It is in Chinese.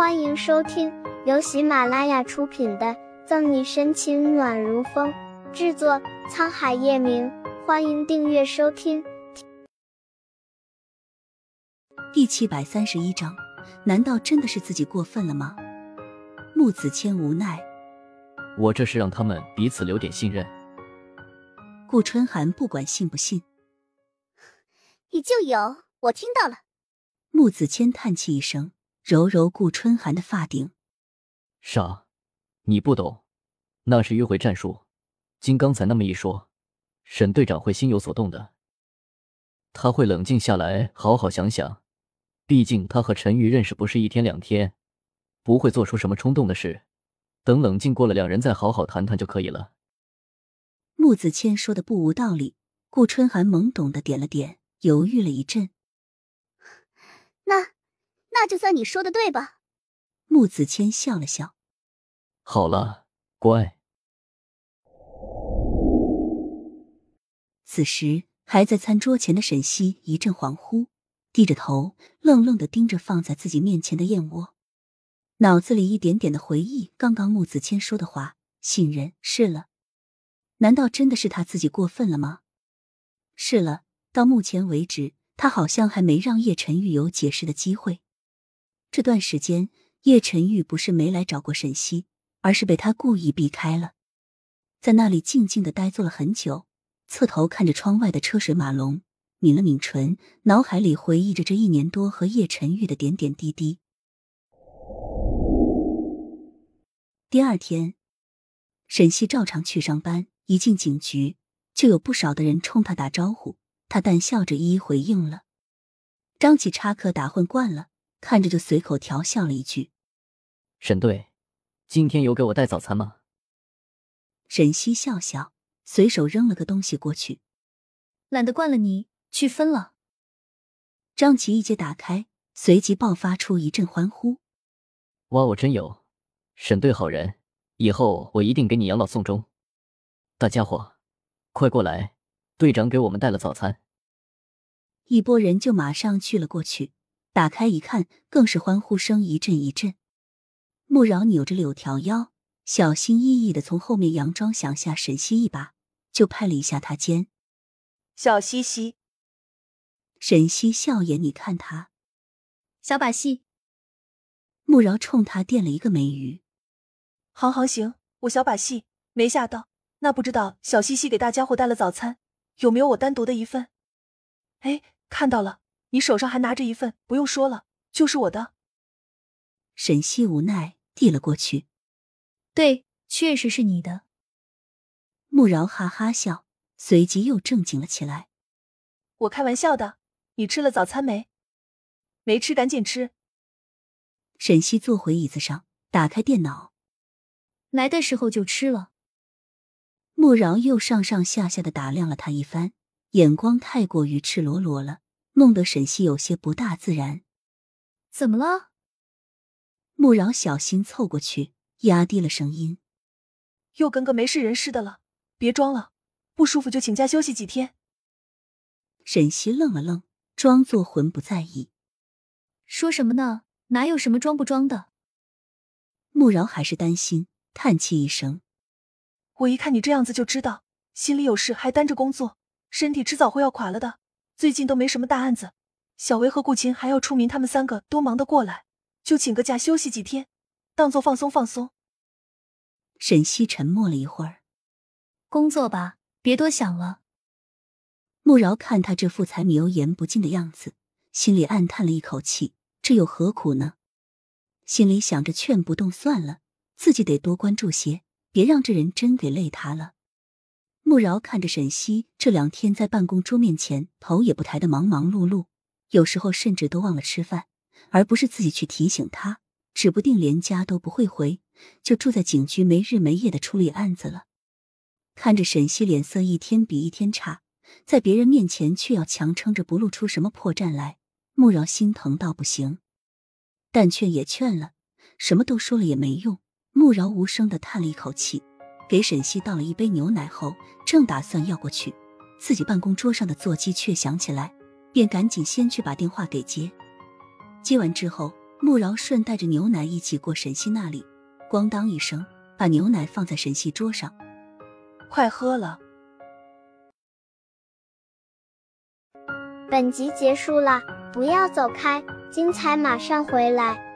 欢迎收听由喜马拉雅出品的《赠你深情暖如风》，制作沧海夜明。欢迎订阅收听。第七百三十一章，难道真的是自己过分了吗？穆子谦无奈，我这是让他们彼此留点信任。顾春寒不管信不信，你就有，我听到了。穆子谦叹气一声，揉揉顾春寒的发顶。傻，你不懂，那是迂回战术。经刚才那么一说，沈队长会心有所动的。他会冷静下来，好好想想。毕竟他和陈玉认识不是一天两天，不会做出什么冲动的事。等冷静过了，两人再好好谈谈就可以了。穆子谦说的不无道理。顾春寒懵懂的点了点，犹豫了一阵。那，那就算你说的对吧？穆子谦笑了笑。好了，乖。此时还在餐桌前的沈西一阵恍惚，低着头，愣愣的盯着放在自己面前的燕窝，脑子里一点点的回忆刚刚穆子谦说的话：信任是了，难道真的是他自己过分了吗？是了，到目前为止。他好像还没让叶晨玉有解释的机会。这段时间，叶晨玉不是没来找过沈西，而是被他故意避开了，在那里静静的呆坐了很久，侧头看着窗外的车水马龙，抿了抿唇，脑海里回忆着这一年多和叶晨玉的点点滴滴。第二天，沈西照常去上班，一进警局，就有不少的人冲他打招呼。他淡笑着一一回应了。张启插科打诨惯了，看着就随口调笑了一句：“沈队，今天有给我带早餐吗？”沈西笑笑，随手扔了个东西过去。懒得惯了你，去分了。张琪一接打开，随即爆发出一阵欢呼：“哇，我真有！沈队好人，以后我一定给你养老送终。大家伙，快过来！”队长给我们带了早餐，一拨人就马上去了过去。打开一看，更是欢呼声一阵一阵。穆饶扭着柳条腰，小心翼翼的从后面佯装想下沈西一把，就拍了一下他肩。小西西，沈西笑眼，你看他，小把戏。穆饶冲他垫了一个美语。行行行，我小把戏没吓到。那不知道小西西给大家伙带了早餐。有没有我单独的一份？哎，看到了，你手上还拿着一份，不用说了，就是我的。沈西无奈递了过去。对，确实是你的。穆饶哈哈笑，随即又正经了起来。我开玩笑的。你吃了早餐没？没吃，赶紧吃。沈西坐回椅子上，打开电脑。来的时候就吃了。穆饶又上上下下的打量了他一番，眼光太过于赤裸裸了，弄得沈西有些不大自然。怎么了？穆饶小心凑过去，压低了声音：“又跟个没事人似的了，别装了，不舒服就请假休息几天。”沈西愣了愣，装作浑不在意：“说什么呢？哪有什么装不装的？”穆饶还是担心，叹气一声。我一看你这样子就知道心里有事，还担着工作，身体迟早会要垮了的。最近都没什么大案子，小薇和顾琴还要出名，他们三个都忙得过来，就请个假休息几天，当做放松放松。沈西沉默了一会儿，工作吧，别多想了。慕饶看他这副柴米油盐不进的样子，心里暗叹了一口气，这又何苦呢？心里想着劝不动算了，自己得多关注些。别让这人真给累他了。穆饶看着沈西这两天在办公桌面前头也不抬的忙忙碌碌，有时候甚至都忘了吃饭，而不是自己去提醒他，指不定连家都不会回，就住在警局没日没夜的处理案子了。看着沈西脸色一天比一天差，在别人面前却要强撑着不露出什么破绽来，穆饶心疼到不行，但劝也劝了，什么都说了也没用。穆饶无声的叹了一口气，给沈西倒了一杯牛奶后，正打算要过去，自己办公桌上的座机却响起来，便赶紧先去把电话给接。接完之后，穆饶顺带着牛奶一起过沈西那里，咣当一声把牛奶放在沈西桌上，快喝了。本集结束了，不要走开，精彩马上回来。